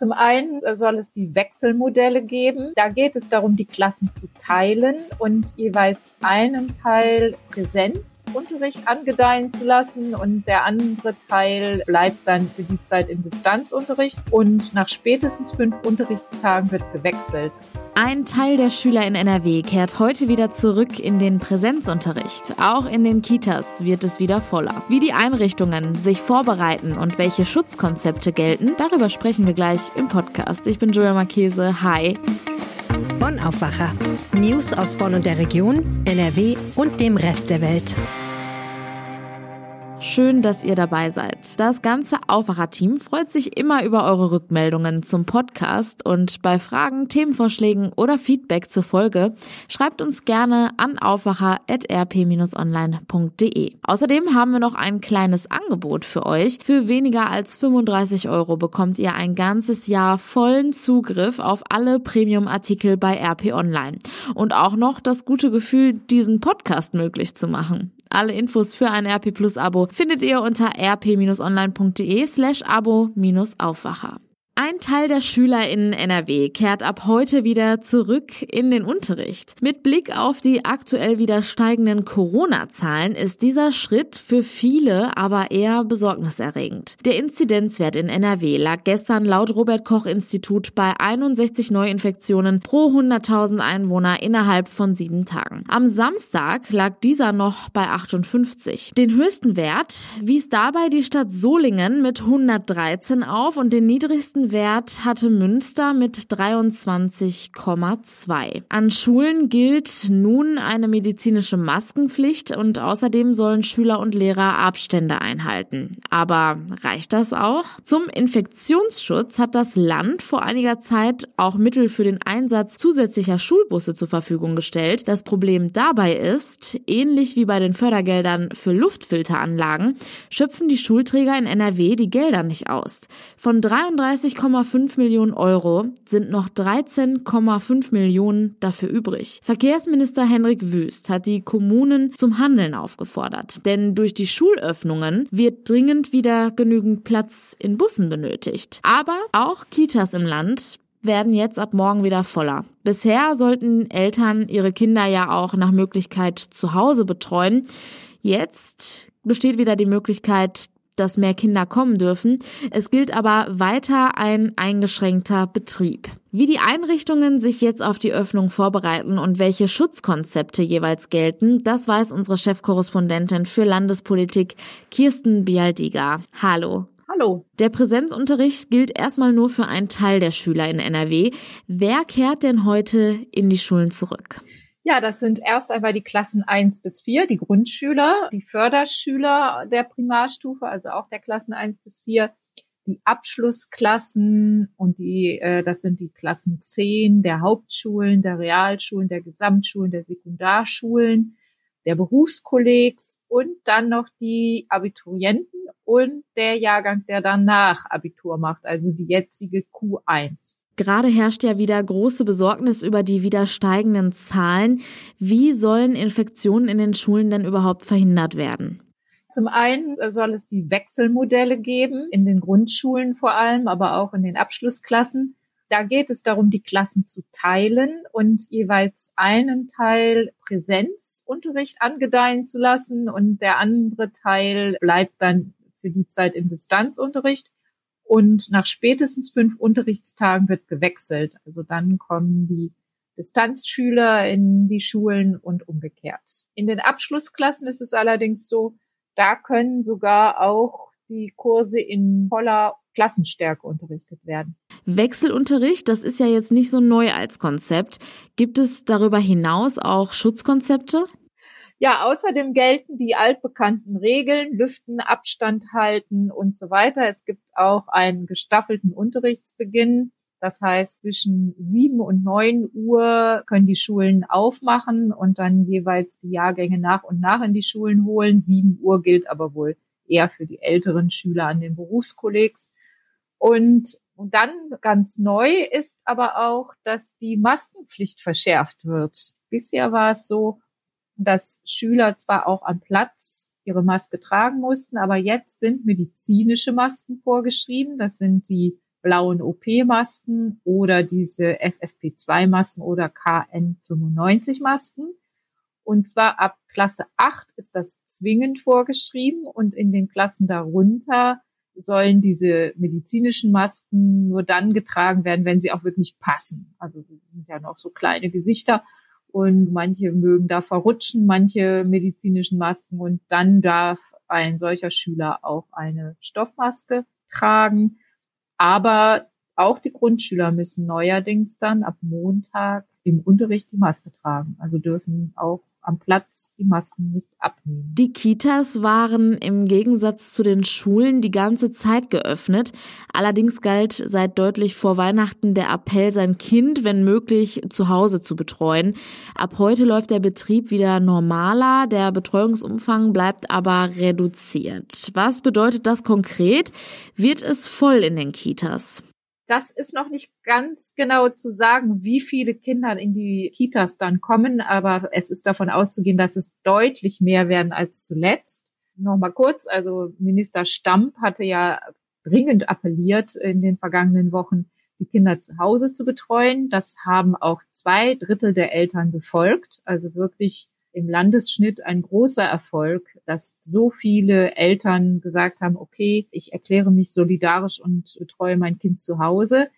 Zum einen soll es die Wechselmodelle geben. Da geht es darum, die Klassen zu teilen und jeweils einen Teil Präsenzunterricht angedeihen zu lassen und der andere Teil bleibt dann für die Zeit im Distanzunterricht und nach spätestens fünf Unterrichtstagen wird gewechselt. Ein Teil der Schüler in NRW kehrt heute wieder zurück in den Präsenzunterricht. Auch in den Kitas wird es wieder voller. Wie die Einrichtungen sich vorbereiten und welche Schutzkonzepte gelten, darüber sprechen wir gleich im Podcast. Ich bin Julia Marchese. Hi. Bonn Aufwacher. News aus Bonn und der Region, NRW und dem Rest der Welt. Schön, dass ihr dabei seid. Das ganze Aufwacher-Team freut sich immer über eure Rückmeldungen zum Podcast und bei Fragen, Themenvorschlägen oder Feedback zur Folge schreibt uns gerne an aufwacher.rp-online.de. Außerdem haben wir noch ein kleines Angebot für euch. Für weniger als 35 Euro bekommt ihr ein ganzes Jahr vollen Zugriff auf alle Premium-Artikel bei RP Online und auch noch das gute Gefühl, diesen Podcast möglich zu machen. Alle Infos für ein RP Plus Abo findet ihr unter rp-online.de slash abo-aufwacher. Ein Teil der Schüler in NRW kehrt ab heute wieder zurück in den Unterricht. Mit Blick auf die aktuell wieder steigenden Corona-Zahlen ist dieser Schritt für viele aber eher besorgniserregend. Der Inzidenzwert in NRW lag gestern laut Robert Koch Institut bei 61 Neuinfektionen pro 100.000 Einwohner innerhalb von sieben Tagen. Am Samstag lag dieser noch bei 58. Den höchsten Wert wies dabei die Stadt Solingen mit 113 auf und den niedrigsten Wert hatte Münster mit 23,2. An Schulen gilt nun eine medizinische Maskenpflicht und außerdem sollen Schüler und Lehrer Abstände einhalten. Aber reicht das auch? Zum Infektionsschutz hat das Land vor einiger Zeit auch Mittel für den Einsatz zusätzlicher Schulbusse zur Verfügung gestellt. Das Problem dabei ist, ähnlich wie bei den Fördergeldern für Luftfilteranlagen, schöpfen die Schulträger in NRW die Gelder nicht aus. Von 33 6,5 Millionen Euro sind noch 13,5 Millionen dafür übrig. Verkehrsminister Henrik Wüst hat die Kommunen zum Handeln aufgefordert, denn durch die Schulöffnungen wird dringend wieder genügend Platz in Bussen benötigt. Aber auch Kitas im Land werden jetzt ab morgen wieder voller. Bisher sollten Eltern ihre Kinder ja auch nach Möglichkeit zu Hause betreuen. Jetzt besteht wieder die Möglichkeit, dass mehr Kinder kommen dürfen. Es gilt aber weiter ein eingeschränkter Betrieb. Wie die Einrichtungen sich jetzt auf die Öffnung vorbereiten und welche Schutzkonzepte jeweils gelten, das weiß unsere Chefkorrespondentin für Landespolitik Kirsten Bialdiga. Hallo. Hallo. Der Präsenzunterricht gilt erstmal nur für einen Teil der Schüler in NRW. Wer kehrt denn heute in die Schulen zurück? Ja, das sind erst einmal die Klassen eins bis vier, die Grundschüler, die Förderschüler der Primarstufe, also auch der Klassen eins bis vier, die Abschlussklassen und die, äh, das sind die Klassen zehn der Hauptschulen, der Realschulen, der Gesamtschulen, der Sekundarschulen, der Berufskollegs und dann noch die Abiturienten und der Jahrgang, der danach Abitur macht, also die jetzige Q1. Gerade herrscht ja wieder große Besorgnis über die wieder steigenden Zahlen. Wie sollen Infektionen in den Schulen denn überhaupt verhindert werden? Zum einen soll es die Wechselmodelle geben, in den Grundschulen vor allem, aber auch in den Abschlussklassen. Da geht es darum, die Klassen zu teilen und jeweils einen Teil Präsenzunterricht angedeihen zu lassen und der andere Teil bleibt dann für die Zeit im Distanzunterricht. Und nach spätestens fünf Unterrichtstagen wird gewechselt. Also dann kommen die Distanzschüler in die Schulen und umgekehrt. In den Abschlussklassen ist es allerdings so, da können sogar auch die Kurse in voller Klassenstärke unterrichtet werden. Wechselunterricht, das ist ja jetzt nicht so neu als Konzept. Gibt es darüber hinaus auch Schutzkonzepte? Ja, außerdem gelten die altbekannten Regeln, Lüften, Abstand halten und so weiter. Es gibt auch einen gestaffelten Unterrichtsbeginn. Das heißt, zwischen sieben und neun Uhr können die Schulen aufmachen und dann jeweils die Jahrgänge nach und nach in die Schulen holen. Sieben Uhr gilt aber wohl eher für die älteren Schüler an den Berufskollegs. Und, und dann ganz neu ist aber auch, dass die Maskenpflicht verschärft wird. Bisher war es so, dass Schüler zwar auch am Platz ihre Maske tragen mussten, aber jetzt sind medizinische Masken vorgeschrieben. Das sind die blauen OP-Masken oder diese FFP2-Masken oder KN95-Masken. Und zwar ab Klasse 8 ist das zwingend vorgeschrieben und in den Klassen darunter sollen diese medizinischen Masken nur dann getragen werden, wenn sie auch wirklich passen. Also sind ja noch so kleine Gesichter und manche mögen da verrutschen, manche medizinischen Masken und dann darf ein solcher Schüler auch eine Stoffmaske tragen. Aber auch die Grundschüler müssen neuerdings dann ab Montag im Unterricht die Maske tragen. Also dürfen auch am Platz die Masken nicht abnehmen. Die Kitas waren im Gegensatz zu den Schulen die ganze Zeit geöffnet. Allerdings galt seit deutlich vor Weihnachten der Appell, sein Kind, wenn möglich, zu Hause zu betreuen. Ab heute läuft der Betrieb wieder normaler, der Betreuungsumfang bleibt aber reduziert. Was bedeutet das konkret? Wird es voll in den Kitas? Das ist noch nicht ganz genau zu sagen, wie viele Kinder in die Kitas dann kommen, aber es ist davon auszugehen, dass es deutlich mehr werden als zuletzt. Nochmal kurz, also Minister Stamp hatte ja dringend appelliert in den vergangenen Wochen, die Kinder zu Hause zu betreuen. Das haben auch zwei Drittel der Eltern befolgt, also wirklich im Landesschnitt ein großer Erfolg, dass so viele Eltern gesagt haben, okay, ich erkläre mich solidarisch und betreue mein Kind zu Hause.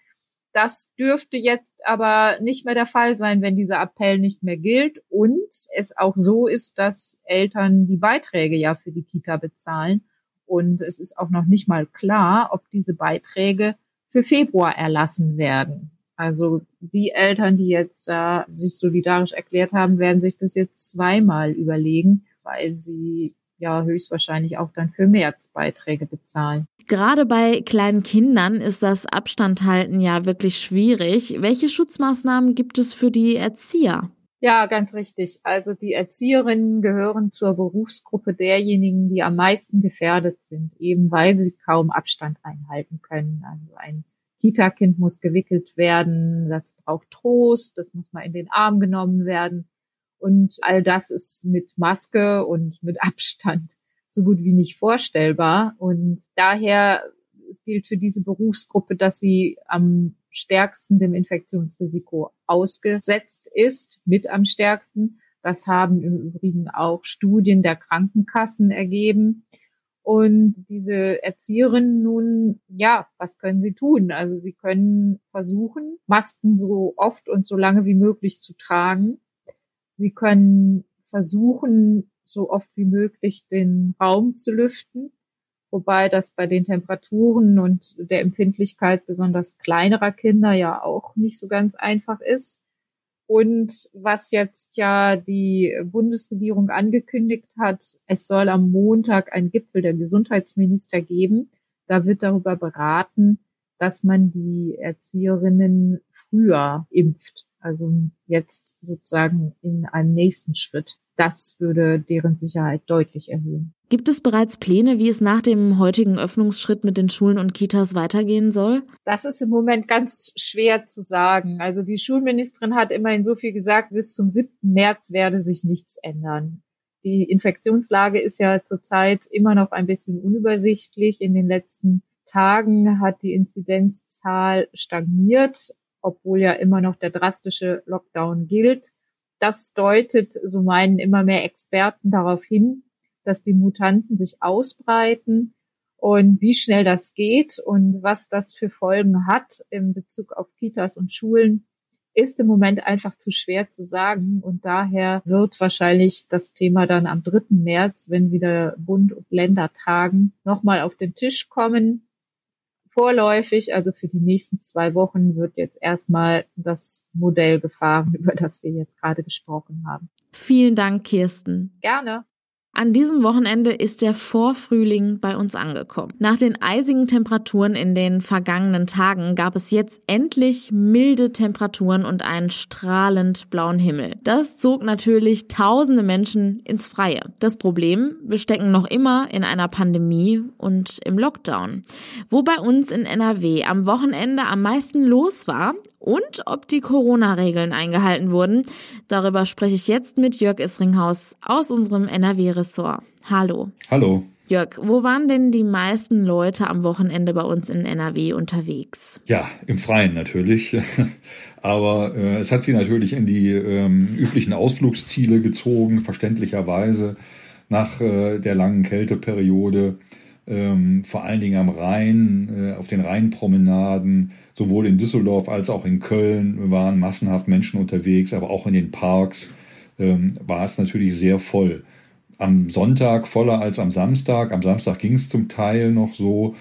Das dürfte jetzt aber nicht mehr der Fall sein, wenn dieser Appell nicht mehr gilt und es auch so ist, dass Eltern die Beiträge ja für die Kita bezahlen. Und es ist auch noch nicht mal klar, ob diese Beiträge für Februar erlassen werden. Also die Eltern, die jetzt da sich solidarisch erklärt haben, werden sich das jetzt zweimal überlegen, weil sie ja höchstwahrscheinlich auch dann für März Beiträge bezahlen. Gerade bei kleinen Kindern ist das Abstandhalten ja wirklich schwierig. Welche Schutzmaßnahmen gibt es für die Erzieher? Ja, ganz richtig. Also die Erzieherinnen gehören zur Berufsgruppe derjenigen, die am meisten gefährdet sind, eben weil sie kaum Abstand einhalten können. Also ein Kita-Kind muss gewickelt werden, das braucht Trost, das muss mal in den Arm genommen werden. Und all das ist mit Maske und mit Abstand so gut wie nicht vorstellbar. Und daher es gilt für diese Berufsgruppe, dass sie am stärksten dem Infektionsrisiko ausgesetzt ist, mit am stärksten. Das haben im Übrigen auch Studien der Krankenkassen ergeben. Und diese Erzieherinnen nun, ja, was können sie tun? Also sie können versuchen, Masken so oft und so lange wie möglich zu tragen. Sie können versuchen, so oft wie möglich den Raum zu lüften, wobei das bei den Temperaturen und der Empfindlichkeit besonders kleinerer Kinder ja auch nicht so ganz einfach ist. Und was jetzt ja die Bundesregierung angekündigt hat, es soll am Montag ein Gipfel der Gesundheitsminister geben. Da wird darüber beraten, dass man die Erzieherinnen früher impft. Also jetzt sozusagen in einem nächsten Schritt. Das würde deren Sicherheit deutlich erhöhen. Gibt es bereits Pläne, wie es nach dem heutigen Öffnungsschritt mit den Schulen und Kitas weitergehen soll? Das ist im Moment ganz schwer zu sagen. Also die Schulministerin hat immerhin so viel gesagt, bis zum 7. März werde sich nichts ändern. Die Infektionslage ist ja zurzeit immer noch ein bisschen unübersichtlich. In den letzten Tagen hat die Inzidenzzahl stagniert, obwohl ja immer noch der drastische Lockdown gilt. Das deutet, so meinen immer mehr Experten, darauf hin, dass die Mutanten sich ausbreiten und wie schnell das geht und was das für Folgen hat in Bezug auf Kitas und Schulen, ist im Moment einfach zu schwer zu sagen. Und daher wird wahrscheinlich das Thema dann am 3. März, wenn wieder Bund und Länder tagen, nochmal auf den Tisch kommen. Vorläufig, also für die nächsten zwei Wochen, wird jetzt erstmal das Modell gefahren, über das wir jetzt gerade gesprochen haben. Vielen Dank, Kirsten. Gerne. An diesem Wochenende ist der Vorfrühling bei uns angekommen. Nach den eisigen Temperaturen in den vergangenen Tagen gab es jetzt endlich milde Temperaturen und einen strahlend blauen Himmel. Das zog natürlich tausende Menschen ins Freie. Das Problem, wir stecken noch immer in einer Pandemie und im Lockdown. Wo bei uns in NRW am Wochenende am meisten los war und ob die Corona-Regeln eingehalten wurden, darüber spreche ich jetzt mit Jörg Isringhaus aus unserem NRW Ressort. Hallo. Hallo. Jörg, wo waren denn die meisten Leute am Wochenende bei uns in NRW unterwegs? Ja, im Freien natürlich. Aber äh, es hat sie natürlich in die ähm, üblichen Ausflugsziele gezogen, verständlicherweise nach äh, der langen Kälteperiode. Ähm, vor allen Dingen am Rhein, äh, auf den Rheinpromenaden, sowohl in Düsseldorf als auch in Köln waren massenhaft Menschen unterwegs, aber auch in den Parks ähm, war es natürlich sehr voll. Am Sonntag voller als am Samstag. Am Samstag ging es zum Teil noch so.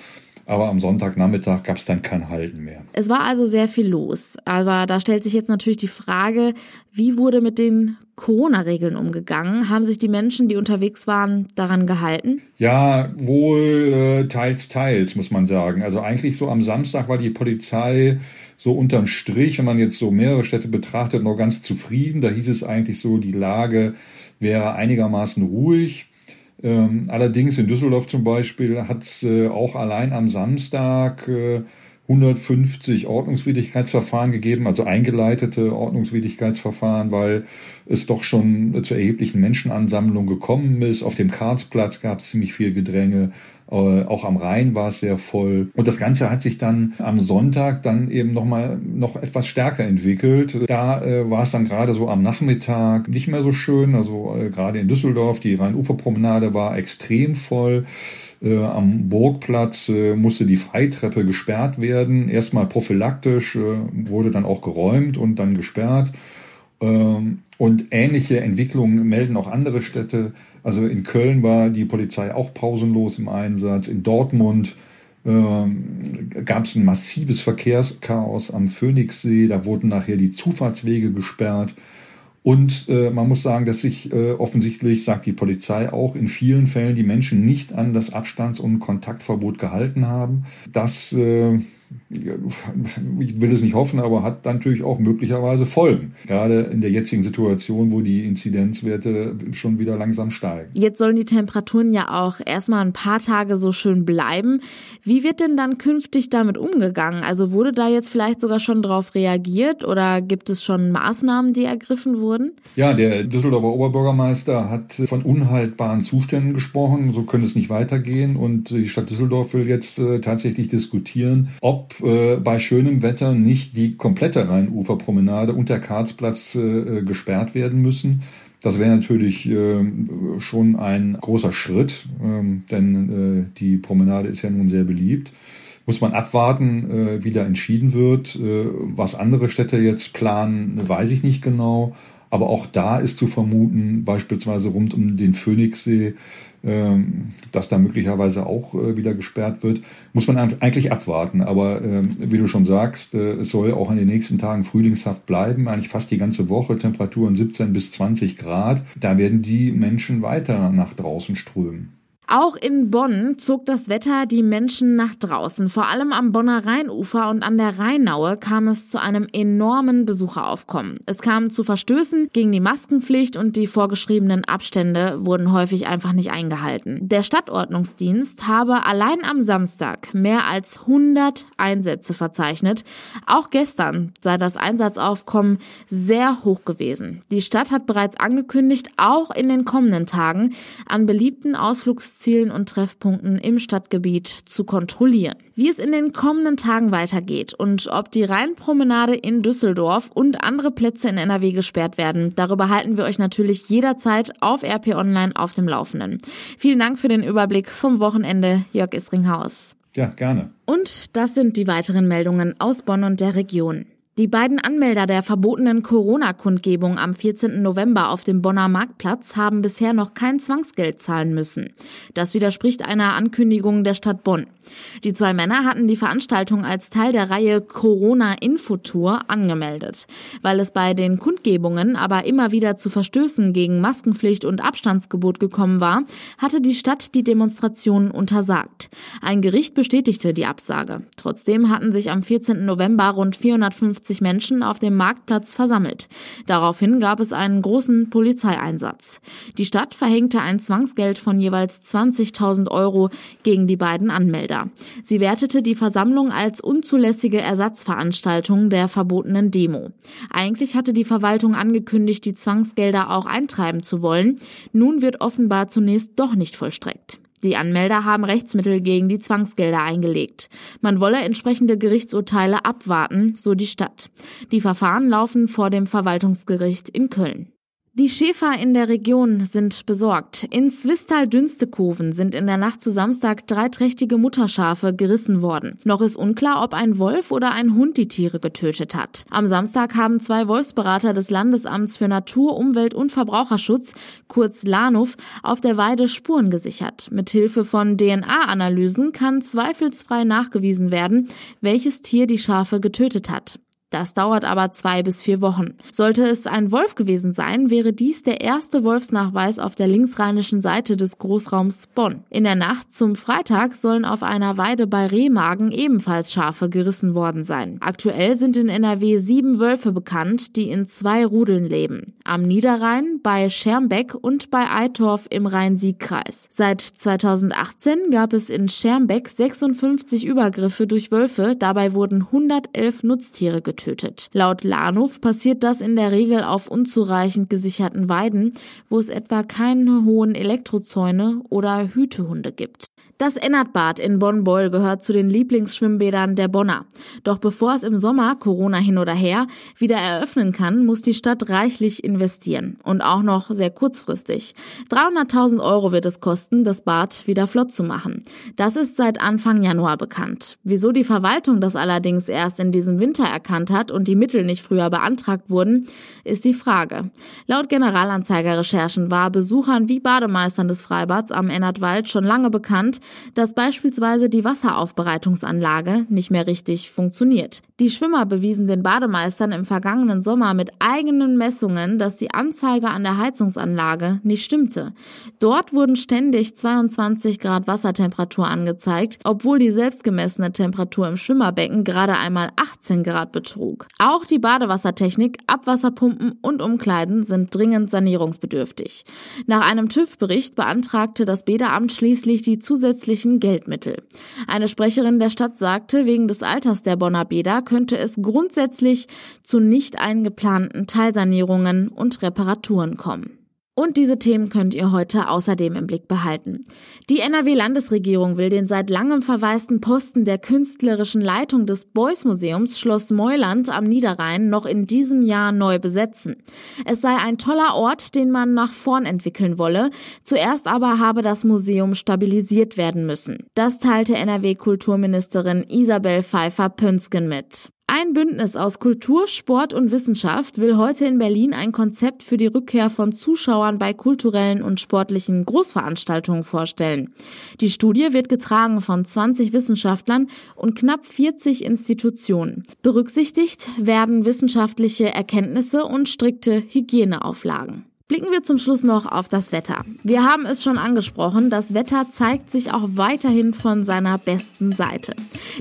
Aber am Sonntagnachmittag gab es dann kein Halten mehr. Es war also sehr viel los. Aber da stellt sich jetzt natürlich die Frage, wie wurde mit den Corona-Regeln umgegangen? Haben sich die Menschen, die unterwegs waren, daran gehalten? Ja, wohl äh, teils, teils, muss man sagen. Also eigentlich so am Samstag war die Polizei so unterm Strich, wenn man jetzt so mehrere Städte betrachtet, noch ganz zufrieden. Da hieß es eigentlich so, die Lage wäre einigermaßen ruhig. Ähm, allerdings in Düsseldorf zum Beispiel hat es äh, auch allein am Samstag äh, 150 Ordnungswidrigkeitsverfahren gegeben, also eingeleitete Ordnungswidrigkeitsverfahren, weil es doch schon zu erheblichen Menschenansammlungen gekommen ist. Auf dem Karlsplatz gab es ziemlich viel Gedränge. Äh, auch am Rhein war es sehr voll. Und das Ganze hat sich dann am Sonntag dann eben nochmal noch etwas stärker entwickelt. Da äh, war es dann gerade so am Nachmittag nicht mehr so schön. Also äh, gerade in Düsseldorf, die Rheinuferpromenade war extrem voll. Äh, am Burgplatz äh, musste die Freitreppe gesperrt werden. Erstmal prophylaktisch, äh, wurde dann auch geräumt und dann gesperrt. Ähm, und ähnliche Entwicklungen melden auch andere Städte. Also in Köln war die Polizei auch pausenlos im Einsatz. In Dortmund ähm, gab es ein massives Verkehrschaos am Phoenixsee. Da wurden nachher die Zufahrtswege gesperrt. Und äh, man muss sagen, dass sich äh, offensichtlich, sagt die Polizei auch, in vielen Fällen die Menschen nicht an das Abstands- und Kontaktverbot gehalten haben. Das äh, ich will es nicht hoffen, aber hat natürlich auch möglicherweise Folgen. Gerade in der jetzigen Situation, wo die Inzidenzwerte schon wieder langsam steigen. Jetzt sollen die Temperaturen ja auch erstmal ein paar Tage so schön bleiben. Wie wird denn dann künftig damit umgegangen? Also wurde da jetzt vielleicht sogar schon darauf reagiert oder gibt es schon Maßnahmen, die ergriffen wurden? Ja, der Düsseldorfer Oberbürgermeister hat von unhaltbaren Zuständen gesprochen. So könnte es nicht weitergehen. Und die Stadt Düsseldorf will jetzt äh, tatsächlich diskutieren, ob ob äh, bei schönem Wetter nicht die komplette Rheinuferpromenade und der Karlsplatz äh, gesperrt werden müssen. Das wäre natürlich äh, schon ein großer Schritt, ähm, denn äh, die Promenade ist ja nun sehr beliebt. Muss man abwarten, äh, wie da entschieden wird. Äh, was andere Städte jetzt planen, weiß ich nicht genau. Aber auch da ist zu vermuten, beispielsweise rund um den Phoenixsee, dass da möglicherweise auch äh, wieder gesperrt wird, muss man eigentlich abwarten. Aber ähm, wie du schon sagst, äh, es soll auch in den nächsten Tagen frühlingshaft bleiben, eigentlich fast die ganze Woche, Temperaturen 17 bis 20 Grad. Da werden die Menschen weiter nach draußen strömen. Auch in Bonn zog das Wetter die Menschen nach draußen. Vor allem am Bonner Rheinufer und an der Rheinaue kam es zu einem enormen Besucheraufkommen. Es kam zu Verstößen gegen die Maskenpflicht und die vorgeschriebenen Abstände wurden häufig einfach nicht eingehalten. Der Stadtordnungsdienst habe allein am Samstag mehr als 100 Einsätze verzeichnet. Auch gestern sei das Einsatzaufkommen sehr hoch gewesen. Die Stadt hat bereits angekündigt, auch in den kommenden Tagen an beliebten Ausflugs Zielen und Treffpunkten im Stadtgebiet zu kontrollieren. Wie es in den kommenden Tagen weitergeht und ob die Rheinpromenade in Düsseldorf und andere Plätze in NRW gesperrt werden, darüber halten wir euch natürlich jederzeit auf RP Online auf dem Laufenden. Vielen Dank für den Überblick vom Wochenende, Jörg Isringhaus. Ja, gerne. Und das sind die weiteren Meldungen aus Bonn und der Region. Die beiden Anmelder der verbotenen Corona-Kundgebung am 14. November auf dem Bonner Marktplatz haben bisher noch kein Zwangsgeld zahlen müssen. Das widerspricht einer Ankündigung der Stadt Bonn. Die zwei Männer hatten die Veranstaltung als Teil der Reihe Corona Infotour angemeldet. Weil es bei den Kundgebungen aber immer wieder zu Verstößen gegen Maskenpflicht und Abstandsgebot gekommen war, hatte die Stadt die Demonstrationen untersagt. Ein Gericht bestätigte die Absage. Trotzdem hatten sich am 14. November rund 450 Menschen auf dem Marktplatz versammelt. Daraufhin gab es einen großen Polizeieinsatz. Die Stadt verhängte ein Zwangsgeld von jeweils 20.000 Euro gegen die beiden Anmelder. Sie wertete die Versammlung als unzulässige Ersatzveranstaltung der verbotenen Demo. Eigentlich hatte die Verwaltung angekündigt, die Zwangsgelder auch eintreiben zu wollen. Nun wird offenbar zunächst doch nicht vollstreckt. Die Anmelder haben Rechtsmittel gegen die Zwangsgelder eingelegt. Man wolle entsprechende Gerichtsurteile abwarten, so die Stadt. Die Verfahren laufen vor dem Verwaltungsgericht in Köln. Die Schäfer in der Region sind besorgt. In Zwistal-Dünstekoven sind in der Nacht zu Samstag drei trächtige Mutterschafe gerissen worden. Noch ist unklar, ob ein Wolf oder ein Hund die Tiere getötet hat. Am Samstag haben zwei Wolfsberater des Landesamts für Natur, Umwelt und Verbraucherschutz, kurz LANUF, auf der Weide Spuren gesichert. Mithilfe von DNA-Analysen kann zweifelsfrei nachgewiesen werden, welches Tier die Schafe getötet hat. Das dauert aber zwei bis vier Wochen. Sollte es ein Wolf gewesen sein, wäre dies der erste Wolfsnachweis auf der linksrheinischen Seite des Großraums Bonn. In der Nacht zum Freitag sollen auf einer Weide bei Rehmagen ebenfalls Schafe gerissen worden sein. Aktuell sind in NRW sieben Wölfe bekannt, die in zwei Rudeln leben. Am Niederrhein, bei Schermbeck und bei Eitorf im Rhein-Sieg-Kreis. Seit 2018 gab es in Schermbeck 56 Übergriffe durch Wölfe. Dabei wurden 111 Nutztiere getötet getötet. Laut Lahnhof passiert das in der Regel auf unzureichend gesicherten Weiden, wo es etwa keine hohen Elektrozäune oder Hütehunde gibt. Das Ennertbad in Bonn-Beul gehört zu den Lieblingsschwimmbädern der Bonner. Doch bevor es im Sommer, Corona hin oder her, wieder eröffnen kann, muss die Stadt reichlich investieren. Und auch noch sehr kurzfristig. 300.000 Euro wird es kosten, das Bad wieder flott zu machen. Das ist seit Anfang Januar bekannt. Wieso die Verwaltung das allerdings erst in diesem Winter erkannt hat und die Mittel nicht früher beantragt wurden, ist die Frage. Laut Generalanzeiger-Recherchen war Besuchern wie Bademeistern des Freibads am Ennertwald schon lange bekannt, dass beispielsweise die Wasseraufbereitungsanlage nicht mehr richtig funktioniert. Die Schwimmer bewiesen den Bademeistern im vergangenen Sommer mit eigenen Messungen, dass die Anzeige an der Heizungsanlage nicht stimmte. Dort wurden ständig 22 Grad Wassertemperatur angezeigt, obwohl die selbst gemessene Temperatur im Schwimmerbecken gerade einmal 18 Grad betrug. Auch die Badewassertechnik, Abwasserpumpen und Umkleiden sind dringend sanierungsbedürftig. Nach einem TÜV-Bericht beantragte das Bäderamt schließlich die zusätzliche zusätzlichen Geldmittel. Eine Sprecherin der Stadt sagte, wegen des Alters der Bonner Bäder könnte es grundsätzlich zu nicht eingeplanten Teilsanierungen und Reparaturen kommen. Und diese Themen könnt ihr heute außerdem im Blick behalten. Die NRW-Landesregierung will den seit langem verwaisten Posten der künstlerischen Leitung des Beuys Museums Schloss Meuland am Niederrhein noch in diesem Jahr neu besetzen. Es sei ein toller Ort, den man nach vorn entwickeln wolle. Zuerst aber habe das Museum stabilisiert werden müssen. Das teilte NRW-Kulturministerin Isabel Pfeiffer-Pönsken mit. Ein Bündnis aus Kultur, Sport und Wissenschaft will heute in Berlin ein Konzept für die Rückkehr von Zuschauern bei kulturellen und sportlichen Großveranstaltungen vorstellen. Die Studie wird getragen von 20 Wissenschaftlern und knapp 40 Institutionen. Berücksichtigt werden wissenschaftliche Erkenntnisse und strikte Hygieneauflagen. Blicken wir zum Schluss noch auf das Wetter. Wir haben es schon angesprochen, das Wetter zeigt sich auch weiterhin von seiner besten Seite.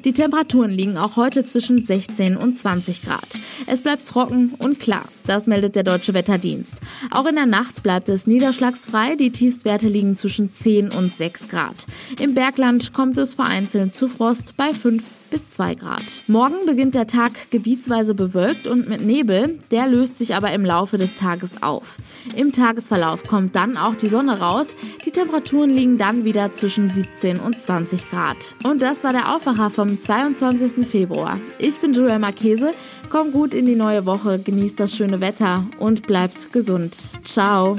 Die Temperaturen liegen auch heute zwischen 16 und 20 Grad. Es bleibt trocken und klar, das meldet der Deutsche Wetterdienst. Auch in der Nacht bleibt es niederschlagsfrei, die Tiefstwerte liegen zwischen 10 und 6 Grad. Im Bergland kommt es vereinzelt zu Frost bei 5 bis 2 Grad. Morgen beginnt der Tag gebietsweise bewölkt und mit Nebel, der löst sich aber im Laufe des Tages auf. Im Tagesverlauf kommt dann auch die Sonne raus, die Temperaturen liegen dann wieder zwischen 17 und 20 Grad. Und das war der Aufwacher vom 22. Februar. Ich bin Julia Marchese, komm gut in die neue Woche, genießt das schöne Wetter und bleibt gesund. Ciao!